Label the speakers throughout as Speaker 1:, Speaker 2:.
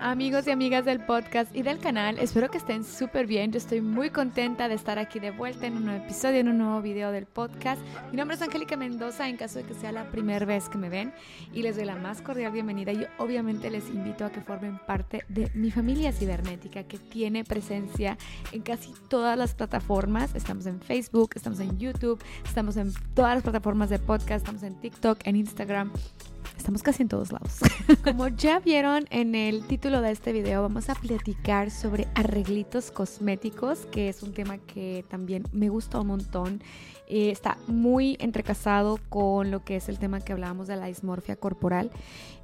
Speaker 1: amigos y amigas del podcast y del canal. Espero que estén súper bien. Yo estoy muy contenta de estar aquí de vuelta en un nuevo episodio, en un nuevo video del podcast. Mi nombre es Angélica Mendoza, en caso de que sea la primera vez que me ven, y les doy la más cordial bienvenida. Y obviamente les invito a que formen parte de mi familia cibernética que tiene presencia en casi todas las plataformas. Estamos en Facebook, estamos en YouTube, estamos en todas las plataformas de podcast, estamos en TikTok, en Instagram Estamos casi en todos lados. Como ya vieron en el título de este video, vamos a platicar sobre arreglitos cosméticos, que es un tema que también me gusta un montón. Eh, está muy entrecasado con lo que es el tema que hablábamos de la dismorfia corporal.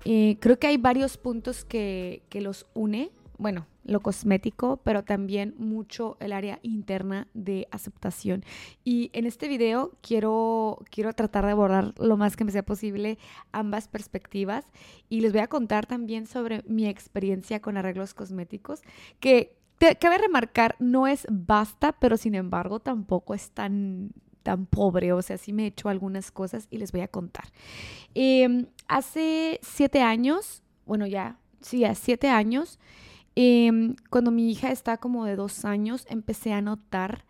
Speaker 1: Eh, creo que hay varios puntos que, que los une bueno, lo cosmético, pero también mucho el área interna de aceptación. Y en este video quiero, quiero tratar de abordar lo más que me sea posible ambas perspectivas y les voy a contar también sobre mi experiencia con arreglos cosméticos, que cabe remarcar, no es basta, pero sin embargo tampoco es tan tan pobre, o sea, sí me he hecho algunas cosas y les voy a contar. Em, hace siete años, bueno, ya, sí, hace siete años, Em, cuando mi hija está como de dos años, empecé a notar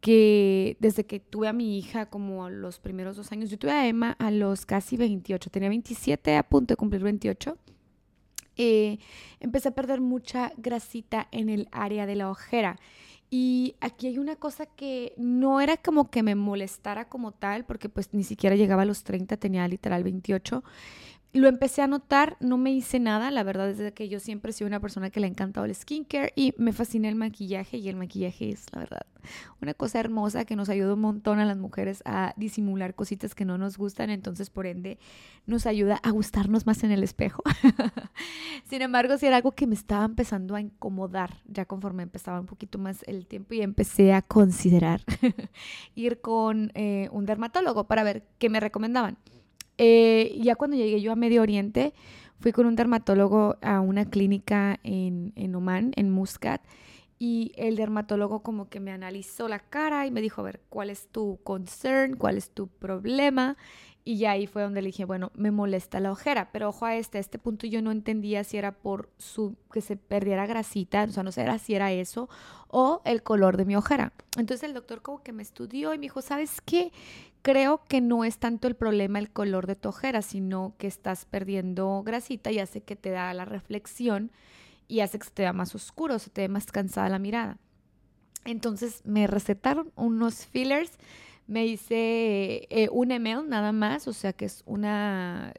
Speaker 1: que desde que tuve a mi hija como a los primeros dos años, yo tuve a Emma a los casi 28, tenía 27 a punto de cumplir 28, eh, empecé a perder mucha grasita en el área de la ojera. Y aquí hay una cosa que no era como que me molestara como tal, porque pues ni siquiera llegaba a los 30, tenía literal 28, lo empecé a notar, no me hice nada, la verdad es que yo siempre sido una persona que le ha encantado el skincare y me fascina el maquillaje y el maquillaje es, la verdad, una cosa hermosa que nos ayuda un montón a las mujeres a disimular cositas que no nos gustan, entonces por ende nos ayuda a gustarnos más en el espejo. Sin embargo, si era algo que me estaba empezando a incomodar, ya conforme empezaba un poquito más el tiempo y empecé a considerar ir con eh, un dermatólogo para ver qué me recomendaban. Eh, ya cuando llegué yo a Medio Oriente, fui con un dermatólogo a una clínica en, en Oman, en Muscat, y el dermatólogo como que me analizó la cara y me dijo, a ver, ¿cuál es tu concern? ¿Cuál es tu problema? Y ya ahí fue donde le dije, bueno, me molesta la ojera, pero ojo a este, a este punto yo no entendía si era por su que se perdiera grasita, o sea, no sé si era eso o el color de mi ojera. Entonces el doctor como que me estudió y me dijo, ¿sabes qué? Creo que no es tanto el problema el color de tu ojera, sino que estás perdiendo grasita y hace que te da la reflexión y hace que se te vea más oscuro, se te ve más cansada la mirada. Entonces me recetaron unos fillers me hice eh, un email nada más, o sea que es una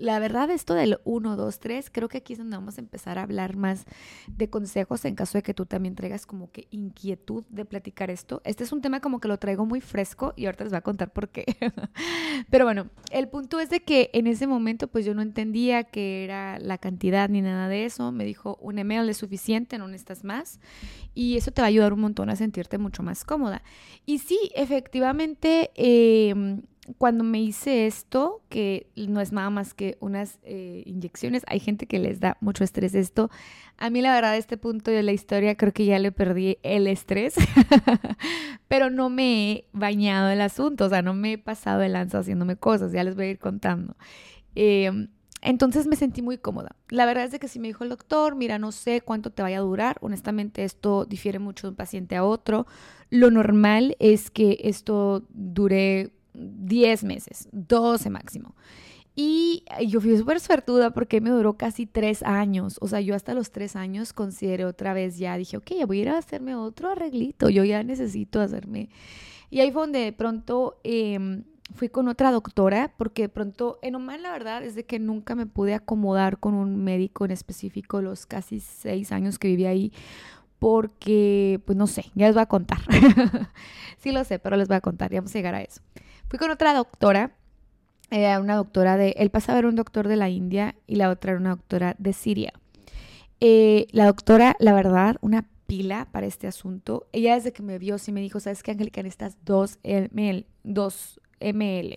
Speaker 1: la verdad, esto del 1, 2, 3, creo que aquí es donde vamos a empezar a hablar más de consejos en caso de que tú también traigas como que inquietud de platicar esto. Este es un tema como que lo traigo muy fresco y ahorita les voy a contar por qué. Pero bueno, el punto es de que en ese momento pues yo no entendía que era la cantidad ni nada de eso. Me dijo, un email es suficiente, no necesitas más. Y eso te va a ayudar un montón a sentirte mucho más cómoda. Y sí, efectivamente... Eh, cuando me hice esto, que no es nada más que unas eh, inyecciones, hay gente que les da mucho estrés esto. A mí la verdad, a este punto de la historia creo que ya le perdí el estrés, pero no me he bañado el asunto, o sea, no me he pasado el lanza haciéndome cosas, ya les voy a ir contando. Em, entonces me sentí muy cómoda. La verdad es de que si me dijo el doctor, mira, no sé cuánto te vaya a durar, honestamente esto difiere mucho de un paciente a otro. Lo normal es que esto dure 10 meses, 12 máximo. Y yo fui súper suertuda porque me duró casi tres años. O sea, yo hasta los tres años consideré otra vez ya, dije, ok, voy a ir a hacerme otro arreglito, yo ya necesito hacerme. Y ahí fue donde de pronto em, fui con otra doctora, porque de pronto, en Oman la verdad es de que nunca me pude acomodar con un médico en específico los casi seis años que viví ahí, porque, pues no sé, ya les voy a contar. sí lo sé, pero les voy a contar, ya vamos a llegar a eso. Fui con otra doctora, era una doctora de, él pasaba a ver un doctor de la India y la otra era una doctora de Siria. Eh, la doctora, la verdad, una pila para este asunto. Ella desde que me vio sí me dijo, ¿sabes qué, Angélica? Necesitas 2 ml, 2 ml.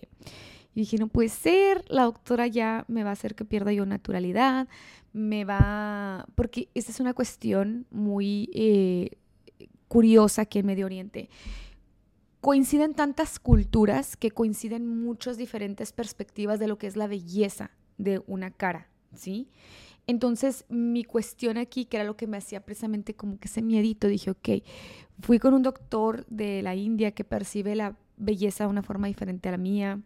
Speaker 1: Y dije, no puede ser, la doctora ya me va a hacer que pierda yo naturalidad, me va... Porque esta es una cuestión muy eh, curiosa aquí en Medio Oriente coinciden tantas culturas que coinciden muchas diferentes perspectivas de lo que es la belleza de una cara, ¿sí? Entonces, mi cuestión aquí, que era lo que me hacía precisamente como que ese miedito, dije, ok, fui con un doctor de la India que percibe la belleza de una forma diferente a la mía,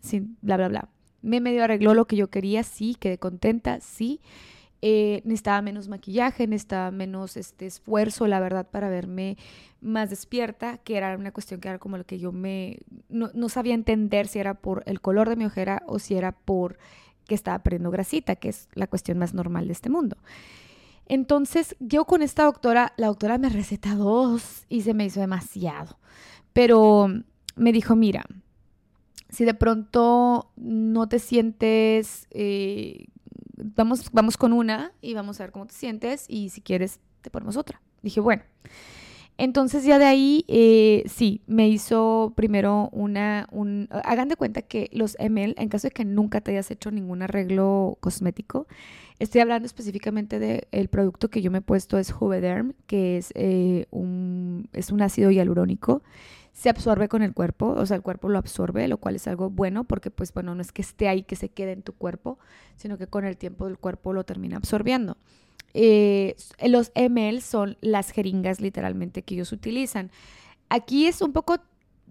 Speaker 1: sin bla, bla, bla. Me medio arregló lo que yo quería, sí, quedé contenta, sí. Eh, necesitaba menos maquillaje, necesitaba menos este esfuerzo, la verdad, para verme más despierta, que era una cuestión que era como lo que yo me... No, no sabía entender si era por el color de mi ojera o si era por que estaba perdiendo grasita, que es la cuestión más normal de este mundo. Entonces, yo con esta doctora, la doctora me receta dos y se me hizo demasiado. Pero me dijo, mira, si de pronto no te sientes, eh, vamos, vamos con una y vamos a ver cómo te sientes y si quieres te ponemos otra. Dije, bueno. Entonces ya de ahí, eh, sí, me hizo primero una, un, hagan de cuenta que los ML, en caso de que nunca te hayas hecho ningún arreglo cosmético, estoy hablando específicamente del producto que yo me he puesto, es Juvederm, que es, eh, un, es un ácido hialurónico, se absorbe con el cuerpo, o sea, el cuerpo lo absorbe, lo cual es algo bueno porque pues bueno, no es que esté ahí, que se quede en tu cuerpo, sino que con el tiempo el cuerpo lo termina absorbiendo. Eh, los ml son las jeringas literalmente que ellos utilizan. Aquí es un poco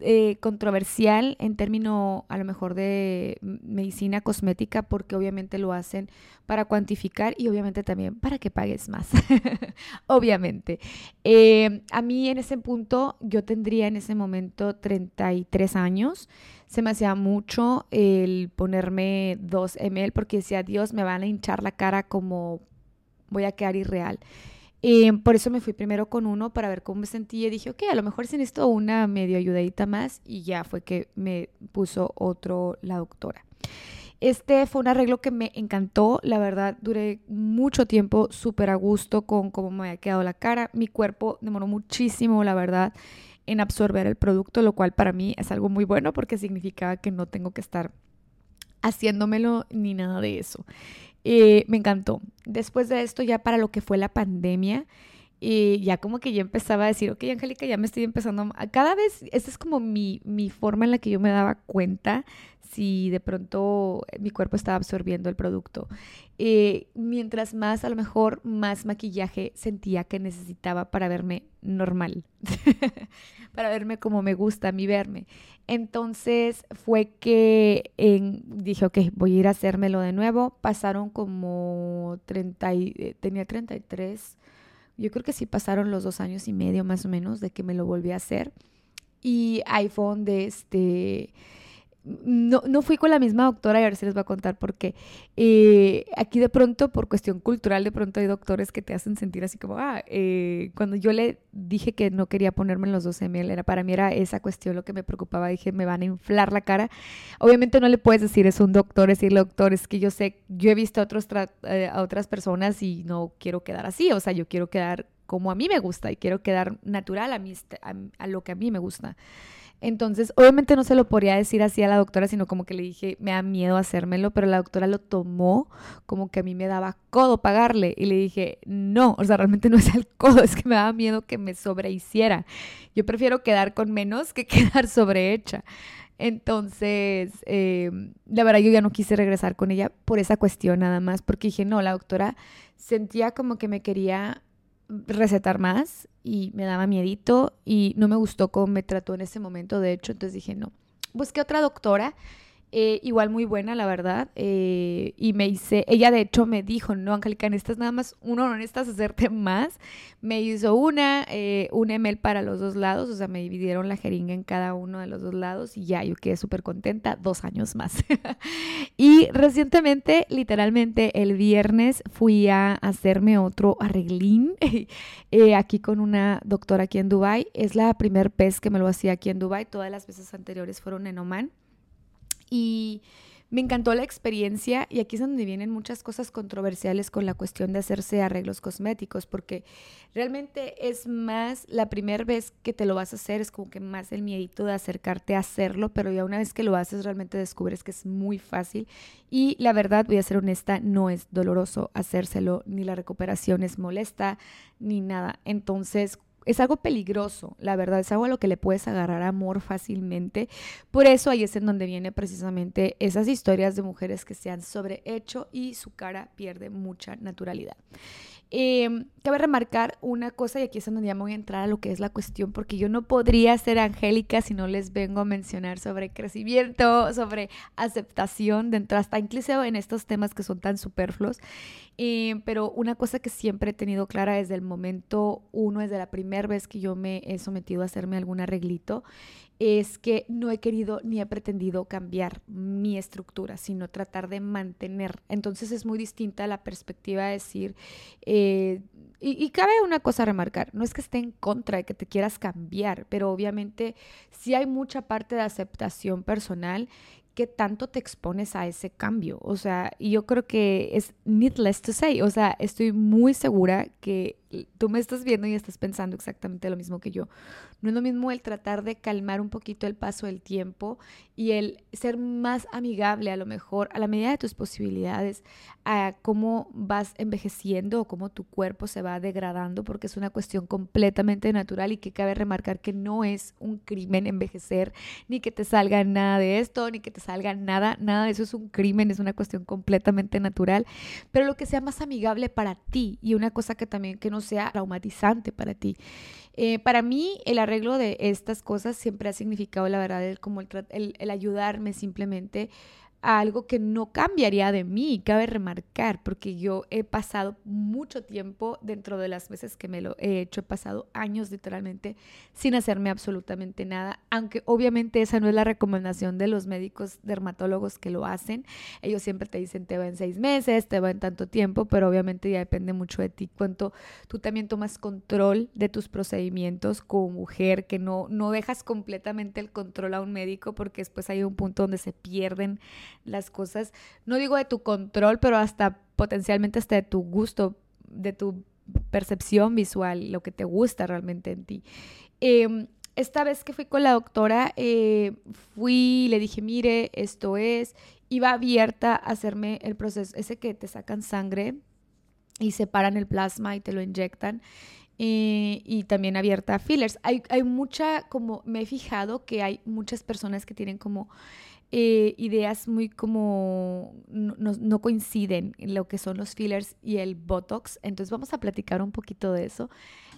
Speaker 1: eh, controversial en términos a lo mejor de medicina cosmética porque obviamente lo hacen para cuantificar y obviamente también para que pagues más. obviamente. Eh, a mí en ese punto yo tendría en ese momento 33 años. Se me hacía mucho el ponerme 2 ml porque decía, Dios, me van a hinchar la cara como voy a quedar irreal. Eh, por eso me fui primero con uno para ver cómo me sentía y dije, ok, a lo mejor si necesito una medio ayudadita más y ya fue que me puso otro la doctora. Este fue un arreglo que me encantó, la verdad duré mucho tiempo súper a gusto con cómo me había quedado la cara. Mi cuerpo demoró muchísimo, la verdad, en absorber el producto, lo cual para mí es algo muy bueno porque significa que no tengo que estar haciéndomelo ni nada de eso. Eh, me encantó. Después de esto, ya para lo que fue la pandemia, y ya como que ya empezaba a decir, ok, Angélica, ya me estoy empezando a... Cada vez, esa es como mi, mi forma en la que yo me daba cuenta si de pronto mi cuerpo estaba absorbiendo el producto. Eh, mientras más, a lo mejor, más maquillaje sentía que necesitaba para verme normal, para verme como me gusta a mí verme. Entonces fue que dije, ok, voy a ir a hacérmelo de nuevo. Pasaron como 30, y, eh, tenía 33 yo creo que sí pasaron los dos años y medio más o menos de que me lo volví a hacer. Y iPhone de este no, no, fui con la misma doctora y ahora sí les voy a contar porque eh, aquí de pronto, por cuestión cultural, de pronto hay doctores que te hacen sentir así como, ah, eh, cuando yo le dije que no quería ponerme en los 12 ml, para mí era esa cuestión lo que me preocupaba, dije, me van a inflar la cara. Obviamente no le puedes decir es un doctor, decirle doctor, es que yo sé, yo he visto a, eh, a otras personas y no quiero quedar así, o sea, yo quiero quedar como a mí me gusta y quiero quedar natural a, mí, a lo que a mí me gusta. Entonces, obviamente no se lo podría decir así a la doctora, sino como que le dije, me da miedo hacérmelo, pero la doctora lo tomó como que a mí me daba codo pagarle y le dije, no, o sea, realmente no es el codo, es que me daba miedo que me sobrehiciera. Yo prefiero quedar con menos que quedar sobrehecha. Entonces, em, la verdad yo ya no quise regresar con ella por esa cuestión nada más, porque dije, no, la doctora sentía como que me quería recetar más y me daba miedito y no me gustó cómo me trató en ese momento, de hecho, entonces dije, no. Busqué otra doctora eh, igual muy buena, la verdad. Eh, y me hice, ella de hecho me dijo, no, Angélica, necesitas nada más uno, no necesitas hacerte más. Me hizo una, eh, un ml para los dos lados, o sea, me dividieron la jeringa en cada uno de los dos lados y ya, yo quedé súper contenta, dos años más. y recientemente, literalmente el viernes, fui a hacerme otro arreglín aquí con una doctora aquí en Dubai. Es la primer vez que me lo hacía aquí en Dubai, todas las veces anteriores fueron en Oman y me encantó la experiencia y aquí es donde vienen muchas cosas controversiales con la cuestión de hacerse arreglos cosméticos, porque realmente es más la primera vez que te lo vas a hacer, es como que más el miedito de acercarte a hacerlo, pero ya una vez que lo haces realmente descubres que es muy fácil y la verdad, voy a ser honesta, no es doloroso hacérselo, ni la recuperación es molesta, ni nada. Entonces, es algo peligroso, la verdad, es algo a lo que le puedes agarrar amor fácilmente. Por eso ahí es en donde viene precisamente esas historias de mujeres que se han sobrehecho y su cara pierde mucha naturalidad. Eh, cabe remarcar una cosa, y aquí es donde ya me voy a entrar a lo que es la cuestión, porque yo no podría ser angélica si no les vengo a mencionar sobre crecimiento, sobre aceptación dentro, hasta incluso en estos temas que son tan superfluos. Eh, pero una cosa que siempre he tenido clara desde el momento uno, desde la primera vez que yo me he sometido a hacerme algún arreglito, es que no he querido ni he pretendido cambiar mi estructura, sino tratar de mantener. Entonces es muy distinta la perspectiva de decir, eh, y, cabe una cosa remarcar, no es que esté en contra de que te quieras cambiar, pero obviamente sí hay mucha parte de aceptación personal que tanto te expones a ese cambio. O sea, y yo creo que es needless to say. O sea, estoy muy segura que tú me estás viendo y estás pensando exactamente lo mismo que yo. No es lo mismo el tratar de calmar un poquito el paso del tiempo y el ser más amigable a lo mejor a la medida de tus posibilidades a cómo vas envejeciendo o cómo tu cuerpo se va degradando porque es una cuestión completamente natural y que cabe remarcar que no es un crimen envejecer ni que te salga nada de esto ni que te salga nada, nada de eso es un crimen, es una cuestión completamente natural, pero lo que sea más amigable para ti y una cosa que también que no sea traumatizante para ti. Eh, para mí, el arreglo de estas cosas siempre ha significado, la verdad, el, como el, el ayudarme simplemente algo que no cambiaría de mí, cabe remarcar, porque yo he pasado mucho tiempo dentro de las veces que me lo he hecho, he pasado años literalmente sin hacerme absolutamente nada, aunque obviamente esa no es la recomendación de los médicos dermatólogos que lo hacen, ellos siempre te dicen te va en seis meses, te va en tanto tiempo, pero obviamente ya depende mucho de ti, cuánto tú también tomas control de tus procedimientos como mujer, que no, no dejas completamente el control a un médico porque después hay un punto donde se pierden las cosas, no digo de tu control, pero hasta potencialmente hasta de tu gusto, de tu percepción visual, lo que te gusta realmente en ti. Em, esta vez que fui con la doctora, eh, fui, le dije, mire, esto es, iba abierta a hacerme el proceso, ese que te sacan sangre y separan el plasma y te lo inyectan. Eh, y también abierta a fillers. Hay, hay mucha, como me he fijado que hay muchas personas que tienen como eh, ideas muy como no, no, coinciden en lo que son los fillers y el Botox. Entonces vamos a platicar un poquito de eso.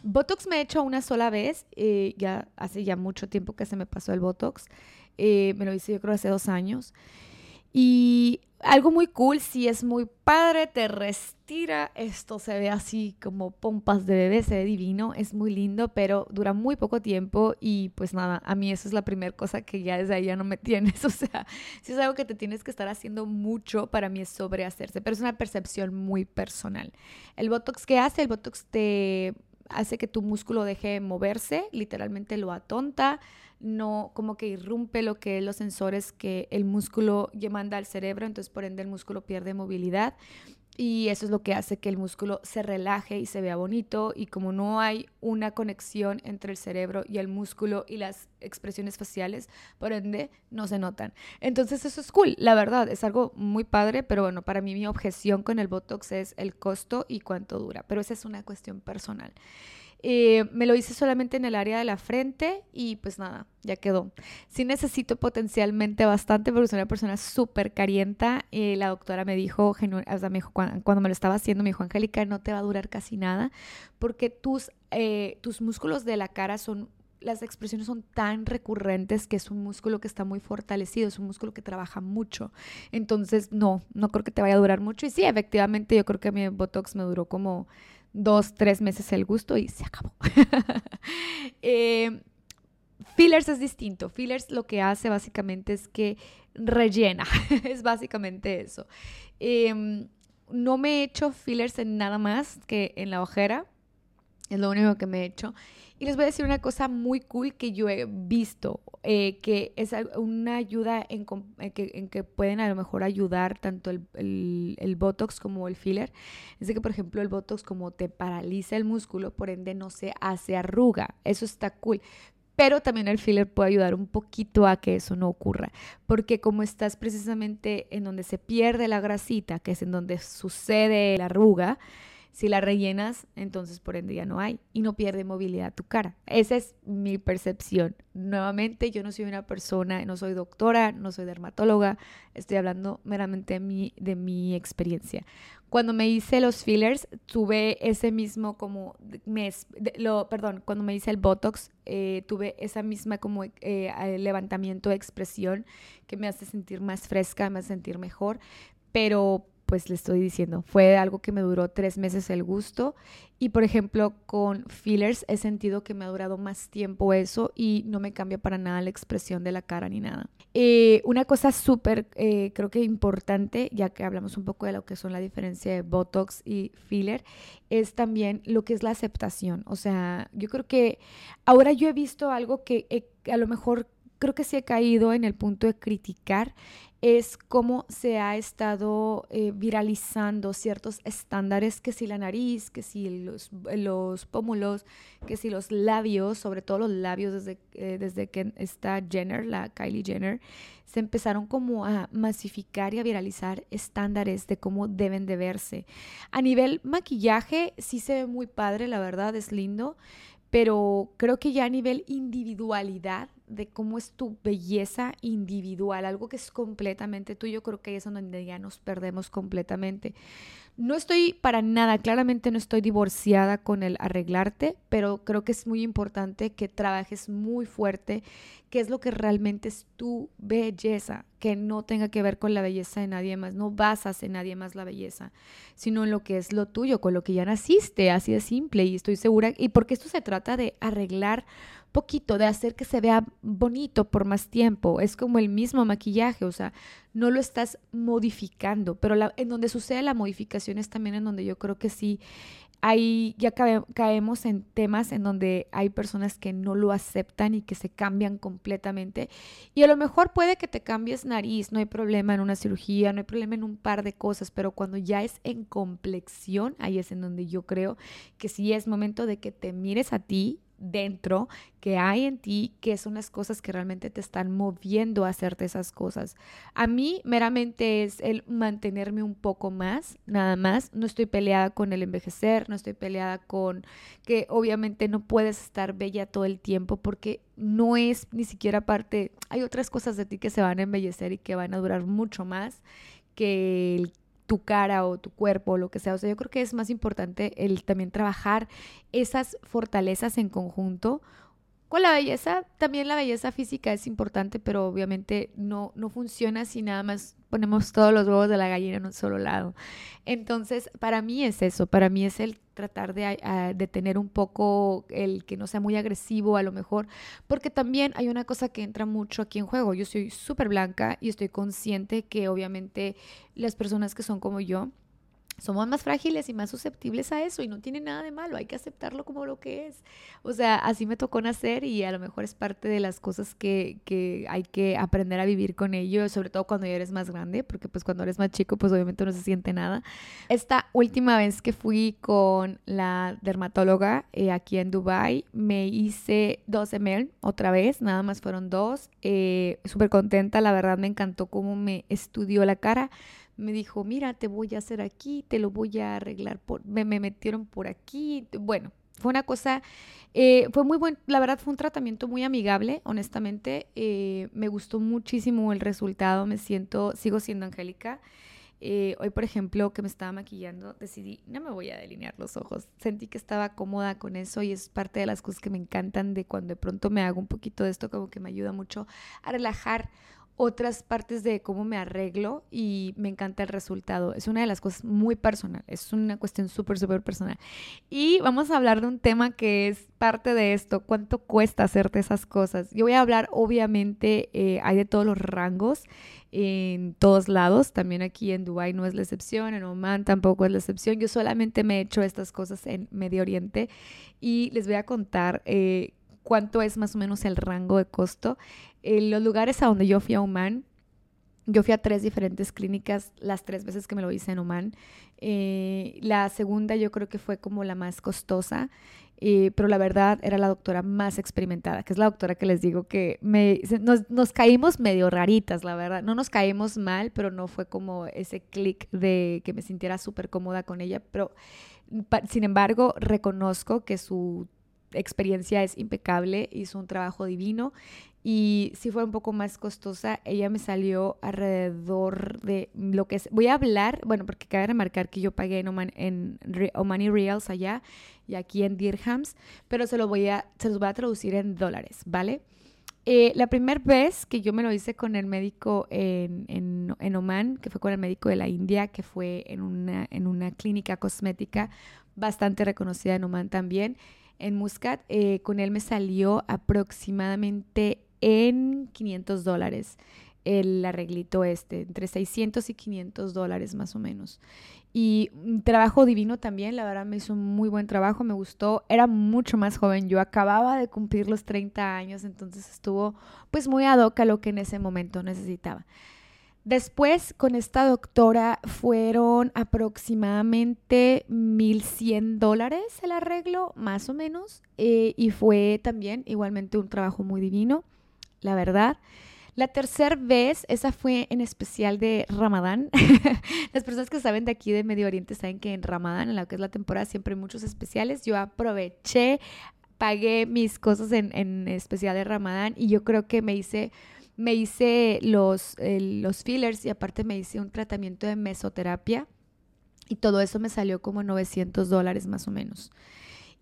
Speaker 1: Botox me he hecho una sola vez, eh, ya hace ya mucho tiempo que se me pasó el Botox. Eh, me lo hice yo creo hace dos años. Y algo muy cool, si es muy padre, te restira. Esto se ve así como pompas de bebé, se ve divino, es muy lindo, pero dura muy poco tiempo y pues nada, a mí eso es la primera cosa que ya desde ahí ya no me tienes. O sea, si es algo que te tienes que estar haciendo mucho, para mí es sobrehacerse, pero es una percepción muy personal. El Botox, ¿qué hace? El Botox te hace que tu músculo deje de moverse, literalmente lo atonta no como que irrumpe lo que es los sensores que el músculo manda al cerebro, entonces por ende el músculo pierde movilidad y eso es lo que hace que el músculo se relaje y se vea bonito y como no hay una conexión entre el cerebro y el músculo y las expresiones faciales, por ende no se notan. Entonces eso es cool, la verdad, es algo muy padre, pero bueno, para mí mi objeción con el Botox es el costo y cuánto dura, pero esa es una cuestión personal. Eh, me lo hice solamente en el área de la frente y pues nada, ya quedó. Sí necesito potencialmente bastante porque soy una persona súper carienta. Eh, la doctora me dijo, o me dijo cuando, me lo estaba haciendo, me dijo, Angélica, no te va a durar casi nada porque tus, eh, tus músculos de la cara son las expresiones son tan recurrentes que es un músculo que está muy fortalecido, es un músculo que trabaja mucho. Entonces, no, no creo que te vaya a durar mucho. Y sí, efectivamente, yo creo que mi Botox me duró como dos, tres meses el gusto y se acabó. eh, fillers es distinto. Fillers lo que hace básicamente es que rellena. es básicamente eso. Em, no me he hecho fillers en nada más que en la ojera. Es lo único que me he hecho. Y les voy a decir una cosa muy cool que yo he visto, eh, que es una ayuda en, que, en, que, pueden a lo mejor ayudar tanto el, el, Botox como el filler. Es de que, por ejemplo, el Botox como te paraliza el músculo, por ende no se hace arruga. Eso está cool. Pero también el filler puede ayudar un poquito a que eso no ocurra, porque como estás precisamente en donde se pierde la grasita, que es en donde sucede la arruga, Si la rellenas, entonces por ende ya no hay y no pierde movilidad tu cara. Esa es mi percepción. Nuevamente, yo no soy una persona, no soy doctora, no soy dermatóloga, estoy hablando meramente de mi, de mi experiencia. Cuando me hice los fillers, tuve ese mismo como mes, lo, perdón, cuando me hice el Botox, eh, tuve esa misma como eh, levantamiento de expresión que me hace sentir más fresca, me hace sentir mejor, pero pues le estoy diciendo, fue algo que me duró tres meses el gusto y por ejemplo con fillers he sentido que me ha durado más tiempo eso y no me cambia para nada la expresión de la cara ni nada. Eh, una cosa súper eh, creo que importante, ya que hablamos un poco de lo que son la diferencia de Botox y filler, es también lo que es la aceptación. O sea, yo creo que ahora yo he visto algo que a lo mejor creo que sí he caído en el punto de criticar es cómo se ha estado eh, viralizando ciertos estándares, que si la nariz, que si los, los pómulos, que si los labios, sobre todo los labios desde, eh, desde que está Jenner, la Kylie Jenner, se empezaron como a masificar y a viralizar estándares de cómo deben de verse. A nivel maquillaje sí se ve muy padre, la verdad es lindo, pero creo que ya a nivel individualidad de cómo es tu belleza individual, algo que es completamente tuyo, creo que ahí es donde ya nos perdemos completamente. No estoy para nada, claramente no estoy divorciada con el arreglarte, pero creo que es muy importante que trabajes muy fuerte, qué es lo que realmente es tu belleza, que no tenga que ver con la belleza de nadie más, no basas en nadie más la belleza, sino en lo que es lo tuyo, con lo que ya naciste, así de simple, y estoy segura, y porque esto se trata de arreglar poquito, de hacer que se vea bonito por más tiempo. Es como el mismo maquillaje, o sea, no lo estás modificando, pero en donde sucede la modificación es también en donde yo creo que sí hay, ya caemos en temas en donde hay personas que no lo aceptan y que se cambian completamente. Y a lo mejor puede que te cambies nariz, no hay problema en una cirugía, no hay problema en un par de cosas, pero cuando ya es en complexión, ahí es en donde yo creo que sí es momento de que te mires a ti dentro que hay en ti, que son las cosas que realmente te están moviendo a hacerte esas cosas. A mí meramente es el mantenerme un poco más, nada más. No estoy peleada con el envejecer, no estoy peleada con que obviamente no puedes estar bella todo el tiempo porque no es ni siquiera parte, hay otras cosas de ti que se van a embellecer y que van a durar mucho más que el tu cara o tu cuerpo o lo que sea. O sea, yo creo que es más importante el también trabajar esas fortalezas en conjunto. Con la belleza, también la belleza física es importante, pero obviamente no, no funciona si nada más ponemos todos los huevos de la gallina en un solo lado. Entonces, para mí es eso, para mí es el tratar de, ah, de, tener un poco el que no sea muy agresivo a lo mejor, porque también hay una cosa que entra mucho aquí en juego. Yo soy súper blanca y estoy consciente que obviamente las personas que son como yo, somos más frágiles y más susceptibles a eso y no tiene nada de malo, hay que aceptarlo como lo que es. O sea, así me tocó nacer y a lo mejor es parte de las cosas que, que hay que aprender a vivir con ello, sobre todo cuando ya eres más grande, porque pues cuando eres más chico pues obviamente no se siente nada. Esta última vez que fui con la dermatóloga eh, aquí en Dubai me hice dos ml otra vez, nada más fueron dos, eh, súper contenta, la verdad me encantó cómo me estudió la cara me dijo, mira, te voy a hacer aquí, te lo voy a arreglar, por, me, metieron por aquí. Bueno, fue una cosa, eh, fue muy buen, la verdad fue un tratamiento muy amigable, honestamente, eh, me gustó muchísimo el resultado, me siento, sigo siendo Angélica. Eh, hoy, por ejemplo, que me estaba maquillando, decidí, no me voy a delinear los ojos. Sentí que estaba cómoda con eso y es parte de las cosas que me encantan de cuando de pronto me hago un poquito de esto, como que me ayuda mucho a relajar otras partes de cómo me arreglo y me encanta el resultado. Es una de las cosas muy personal, es una cuestión súper, súper personal. Y vamos a hablar de un tema que es parte de esto, cuánto cuesta hacerte esas cosas. Yo voy a hablar, obviamente, eh, hay de todos los rangos en todos lados, también aquí en Dubai no es la excepción, en Oman tampoco es la excepción. Yo solamente me he hecho estas cosas en Medio Oriente y les voy a contar eh, cuánto es más o menos el rango de costo. En los lugares a donde yo fui a Oman, yo fui a tres diferentes clínicas las tres veces que me lo hice en Oman. Eh, la segunda yo creo que fue como la más costosa, eh, pero la verdad era la doctora más experimentada, que es la doctora que les digo que me, nos, nos, caímos medio raritas, la verdad. No nos caímos mal, pero no fue como ese clic de que me sintiera súper cómoda con ella, pero sin embargo, reconozco que su experiencia es impecable, hizo un trabajo divino y si fue un poco más costosa, ella me salió alrededor de lo que es, voy a hablar, bueno, porque cabe remarcar que yo pagué en, Oman, en Omani Reals allá y aquí en Dirhams, pero se, lo voy a, se los voy a traducir en dólares, ¿vale? Eh, la primera vez que yo me lo hice con el médico en, en, en, Oman, que fue con el médico de la India, que fue en una, en una clínica cosmética bastante reconocida en Oman también, en Muscat, eh, con él me salió aproximadamente en 500 dólares el arreglito este, entre 600 y 500 dólares más o menos. Y un trabajo divino también, la verdad me hizo un muy buen trabajo, me gustó, era mucho más joven, yo acababa de cumplir los 30 años, entonces estuvo pues muy ad hoc a lo que en ese momento necesitaba. Después, con esta doctora fueron aproximadamente 1.100 dólares el arreglo, más o menos, eh, y fue también igualmente un trabajo muy divino, la verdad. La tercera vez, esa fue en especial de Ramadán. Las personas que saben de aquí de Medio Oriente saben que en Ramadán, en la que es la temporada, siempre hay muchos especiales. Yo aproveché, pagué mis cosas en, en especial de Ramadán y yo creo que me hice me hice los, los fillers y aparte me hice un tratamiento de mesoterapia y todo eso me salió como 900 dólares más o menos.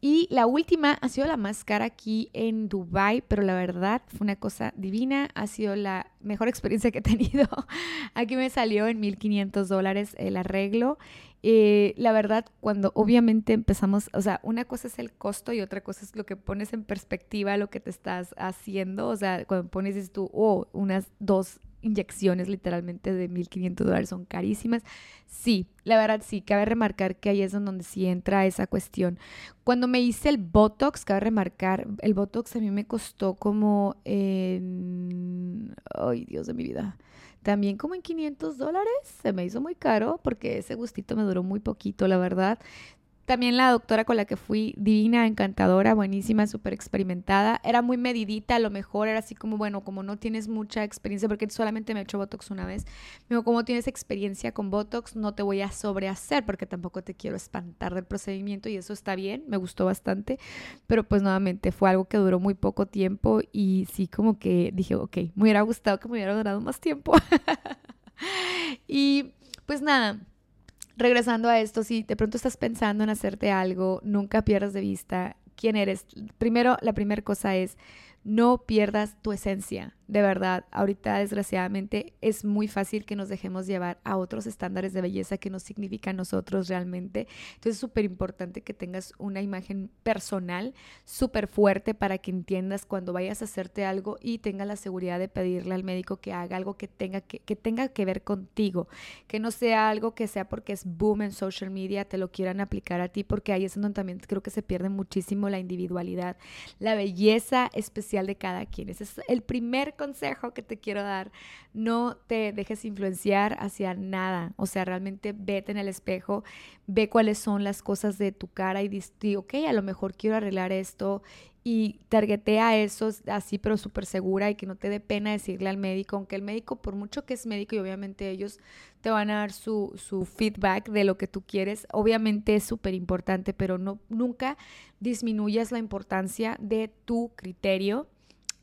Speaker 1: Y la última ha sido la más cara aquí en Dubai, pero la verdad fue una cosa divina, ha sido la mejor experiencia que he tenido. Aquí me salió en 1500 dólares el arreglo. Eh, la verdad, cuando obviamente empezamos, o sea, una cosa es el costo y otra cosa es lo que pones en perspectiva, lo que te estás haciendo, o sea, cuando pones tú, oh, unas dos inyecciones literalmente de 1.500 dólares son carísimas. Sí, la verdad sí, cabe remarcar que ahí es donde sí entra esa cuestión. Cuando me hice el Botox, cabe remarcar, el Botox a mí me costó como en... Ay, Dios de mi vida también como en 500 dólares. Se me hizo muy caro porque ese gustito me duró muy poquito, la verdad. También la doctora con la que fui, divina, encantadora, buenísima, súper experimentada. Era muy medidita, a lo mejor era así como, bueno, como no tienes mucha experiencia, porque solamente me he hecho Botox una vez, me como tienes experiencia con Botox, no te voy a sobrehacer, porque tampoco te quiero espantar del procedimiento y eso está bien, me gustó bastante, pero pues nuevamente fue algo que duró muy poco tiempo y sí como que dije, ok, me hubiera gustado que me hubiera durado más tiempo. y pues nada regresando a esto, si de pronto estás pensando en hacerte algo, nunca pierdas de vista quién eres. Primero, la primera cosa es, no pierdas tu esencia de verdad, ahorita desgraciadamente es muy fácil que nos dejemos llevar a otros estándares de belleza que no significan nosotros realmente. Entonces es súper importante que tengas una imagen personal súper fuerte para que entiendas cuando vayas a hacerte algo y tengas la seguridad de pedirle al médico que haga algo que tenga que, que tenga que ver contigo, que no sea algo que sea porque es boom en social media, te lo quieran aplicar a ti, porque ahí es donde también creo que se pierde muchísimo la individualidad, la belleza especial de cada quien. Ese es el primer consejo que te quiero dar. No te dejes influenciar hacia nada. O sea, realmente vete en el espejo, ve cuáles son las cosas de tu cara y di, ok, a lo mejor quiero arreglar esto y targetea eso así, pero súper segura y que no te dé pena decirle al médico, aunque el médico, por mucho que es médico y obviamente ellos te van a dar su, su feedback de lo que tú quieres, obviamente es súper importante, pero no, nunca disminuyas la importancia de tu criterio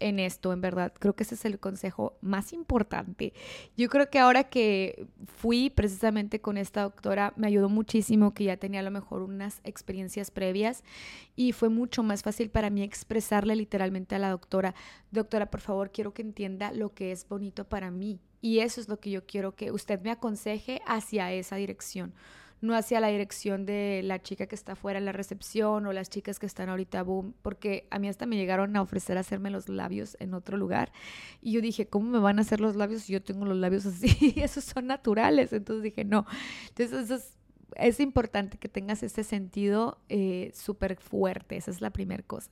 Speaker 1: en esto, en verdad. Creo que ese es el consejo más importante. Yo creo que ahora que fui precisamente con esta doctora, me ayudó muchísimo que ya tenía a lo mejor unas experiencias previas y fue mucho más fácil para mí expresarle literalmente a la doctora, doctora, por favor, quiero que entienda lo que es bonito para mí. Y eso es lo que yo quiero que usted me aconseje hacia esa dirección no hacia la dirección de la chica que está fuera en la recepción o las chicas que están ahorita boom, porque a mí hasta me llegaron a ofrecer hacerme los labios en otro lugar y yo dije, ¿cómo me van a hacer los labios si yo tengo los labios así? esos son naturales, entonces dije, no, entonces eso es importante que tengas ese sentido eh, súper fuerte, esa es la primera cosa.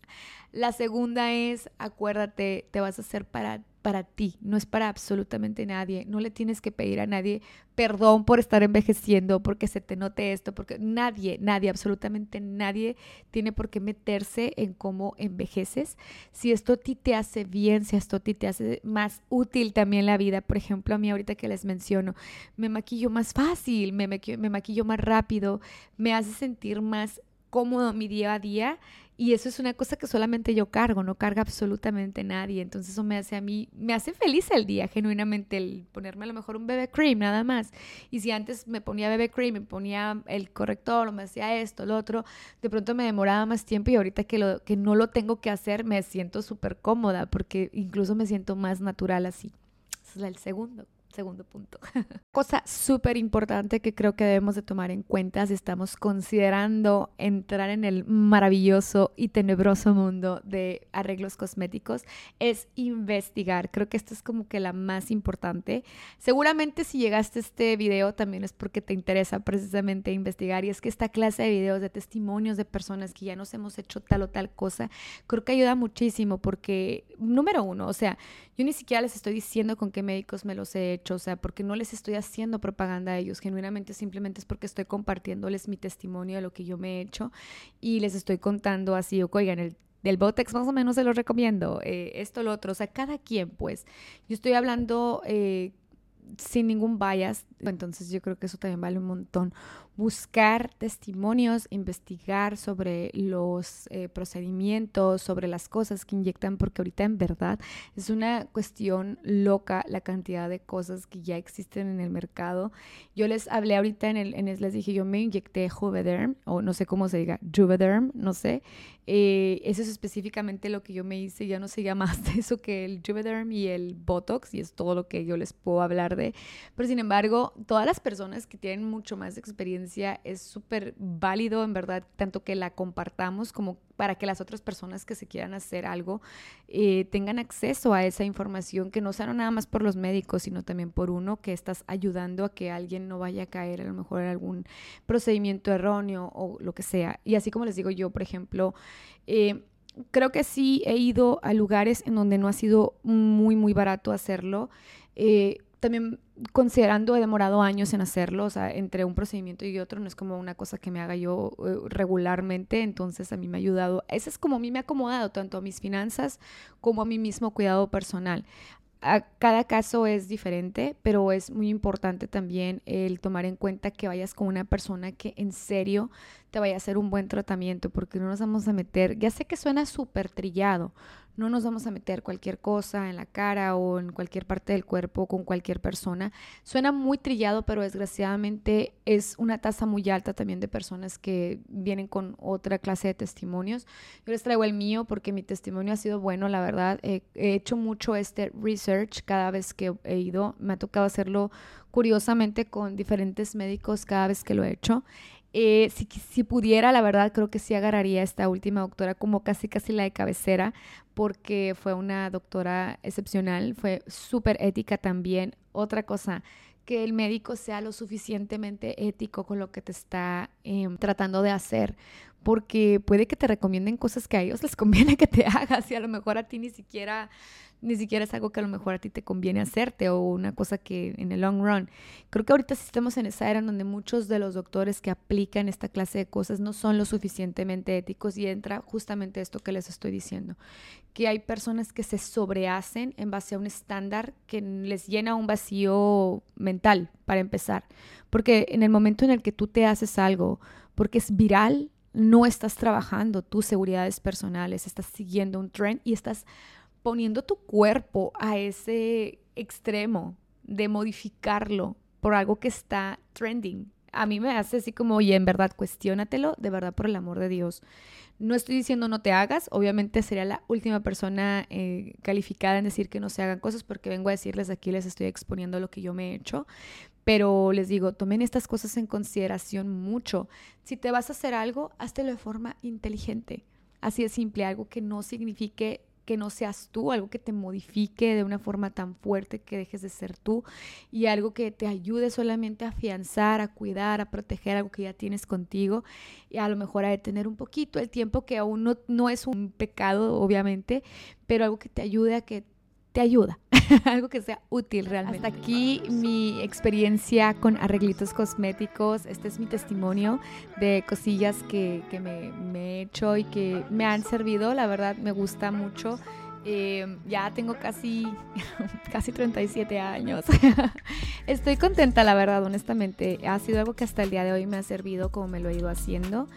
Speaker 1: La segunda es, acuérdate, te vas a hacer para para ti, no es para absolutamente nadie. No le tienes que pedir a nadie perdón por estar envejeciendo, porque se te note esto, porque nadie, nadie, absolutamente nadie tiene por qué meterse en cómo envejeces. Si esto a ti te hace bien, si esto a ti te hace más útil también la vida, por ejemplo, a mí ahorita que les menciono, me maquillo más fácil, me, me maquillo más rápido, me hace sentir más cómodo mi día a día y eso es una cosa que solamente yo cargo, no carga absolutamente nadie. Entonces eso me hace a mí, me hace feliz el día, genuinamente, el ponerme a lo mejor un bebé cream, nada más. Y si antes me ponía bebé cream, me ponía el corrector, me hacía esto, lo otro, de pronto me demoraba más tiempo y ahorita que, lo, que no lo tengo que hacer, me siento súper cómoda porque incluso me siento más natural así. Es el segundo segundo punto. Cosa súper importante que creo que debemos de tomar en cuenta si estamos considerando entrar en el maravilloso y tenebroso mundo de arreglos cosméticos es investigar. Creo que esto es como que la más importante. Seguramente si llegaste a este video también es porque te interesa precisamente investigar y es que esta clase de videos de testimonios de personas que ya nos hemos hecho tal o tal cosa, creo que ayuda muchísimo porque, número uno, o sea, yo ni siquiera les estoy diciendo con qué médicos me los he hecho, sea, porque no les estoy haciendo propaganda a ellos, genuinamente simplemente es porque estoy compartiéndoles mi testimonio de lo que yo me he hecho y les estoy contando así, oigan, el del Botex más o menos se los recomiendo, eh, esto, lo otro, o sea, cada quien pues. Yo estoy hablando eh, sin ningún bias, entonces yo creo que eso también vale un montón buscar testimonios, investigar sobre los eh, procedimientos, sobre las cosas que inyectan, porque ahorita en verdad es una cuestión loca la cantidad de cosas que ya existen en el mercado. Yo les hablé ahorita en el, en les dije, yo me inyecté Juvederm, o no sé cómo se diga, Juvederm, no sé. Eh, eso es específicamente lo que yo me hice, ya no se llama más de eso que el Juvederm y el Botox, y es todo lo que yo les puedo hablar de. Pero sin embargo, todas las personas que tienen mucho más experiencia, es súper válido, en verdad, tanto que la compartamos como para que las otras personas que se quieran hacer algo eh, tengan acceso a esa información, que no sea nada más por los médicos, sino también por uno que estás ayudando a que alguien no vaya a caer a lo mejor en algún procedimiento erróneo o lo que sea. Y así como les digo yo, por ejemplo, eh, creo que sí he ido a lugares en donde no ha sido muy, muy barato hacerlo. Eh, también considerando he demorado años en hacerlo, o sea, entre un procedimiento y otro no es como una cosa que me haga yo eh, regularmente, entonces a mí me ha ayudado, eso es como a mí me ha acomodado tanto a mis finanzas como a mi mismo cuidado personal. A cada caso es diferente, pero es muy importante también el tomar en cuenta que vayas con una persona que en serio te vaya a hacer un buen tratamiento, porque no nos vamos a meter, ya sé que suena súper trillado, no nos vamos a meter cualquier cosa en la cara o en cualquier parte del cuerpo con cualquier persona. Suena muy trillado, pero desgraciadamente es una tasa muy alta también de personas que vienen con otra clase de testimonios. Yo les traigo el mío porque mi testimonio ha sido bueno, la verdad. he hecho mucho este research cada vez que he ido. Me ha tocado hacerlo curiosamente con diferentes médicos cada vez que lo he hecho. Eh, si, pudiera, la verdad, creo que sí agarraría a esta última doctora como casi casi la de cabecera, porque fue una doctora excepcional, fue súper ética también. Otra cosa, que el médico sea lo suficientemente ético con lo que te está em, tratando de hacer, porque puede que te recomienden cosas que a ellos les conviene que te hagas y a lo mejor a ti ni siquiera ni siquiera es algo que a lo mejor a ti te conviene hacerte o una cosa que en el long run. Creo que ahorita sí estamos en esa era en donde muchos de los doctores que aplican esta clase de cosas no son lo suficientemente éticos y entra justamente esto que les estoy diciendo, que hay personas que se sobrehacen en base a un estándar que les llena un vacío mental, para empezar. Porque en el momento en el que tú te haces algo, porque es viral, no estás trabajando tus seguridades personales, estás siguiendo un trend y estás poniendo tu cuerpo a ese extremo de modificarlo por algo que está trending. A mí me hace así como, oye, en verdad, cuestiónatelo, de verdad, por el amor de Dios. No estoy diciendo no te hagas, obviamente sería la última persona eh, calificada en decir que no se hagan cosas porque vengo a decirles aquí, les estoy exponiendo lo que yo me he hecho, pero les digo, tomen estas cosas en consideración mucho. Si te vas a hacer algo, háztelo de forma inteligente. Así de simple, algo que no signifique que no seas tú, algo que te modifique de una forma tan fuerte que dejes de ser tú y algo que te ayude solamente a afianzar, a cuidar, a proteger algo que ya tienes contigo y a lo mejor a detener un poquito el tiempo que aún no, no es un pecado, obviamente, pero algo que te ayude a que te ayuda, algo que sea útil realmente. Hasta aquí mi experiencia con arreglitos cosméticos. Este es mi testimonio de cosillas que, que me, me, he hecho y que me han servido. La verdad me gusta mucho. Eh, ya tengo casi, casi 37 años. Estoy contenta, la verdad, honestamente. Ha sido algo que hasta el día de hoy me ha servido como me lo he ido haciendo.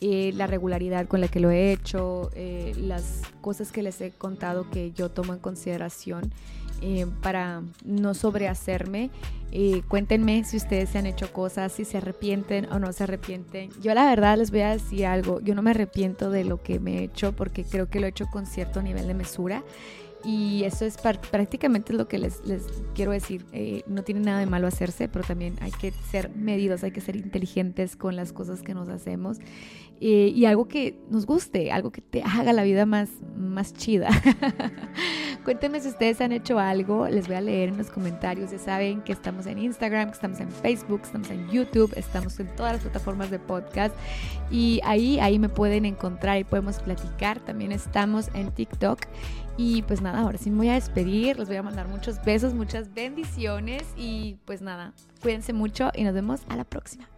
Speaker 1: Eh, la regularidad con la que lo he hecho, eh, las cosas que les he contado que yo tomo en consideración eh, para no sobrehacerme. cuéntenme si ustedes se han hecho cosas, si se arrepienten o no se arrepienten. Yo la verdad les voy a decir algo, yo no me arrepiento de lo que me he hecho porque creo que lo he hecho con cierto nivel de mesura y eso es prácticamente lo que les, les quiero decir. Eh, no tiene nada de malo hacerse, pero también hay que ser medidos, hay que ser inteligentes con las cosas que nos hacemos. Eh, y algo que nos guste, algo que te haga la vida más, más chida. Cuéntenme si ustedes han hecho algo, les voy a leer en los comentarios. Ya saben que estamos en Instagram, que estamos en Facebook, estamos en YouTube, estamos en todas las plataformas de podcast. Y ahí, ahí me pueden encontrar y podemos platicar. También estamos en TikTok. Y pues nada, ahora sí me voy a despedir, les voy a mandar muchos besos, muchas bendiciones y pues nada, cuídense mucho y nos vemos a la próxima.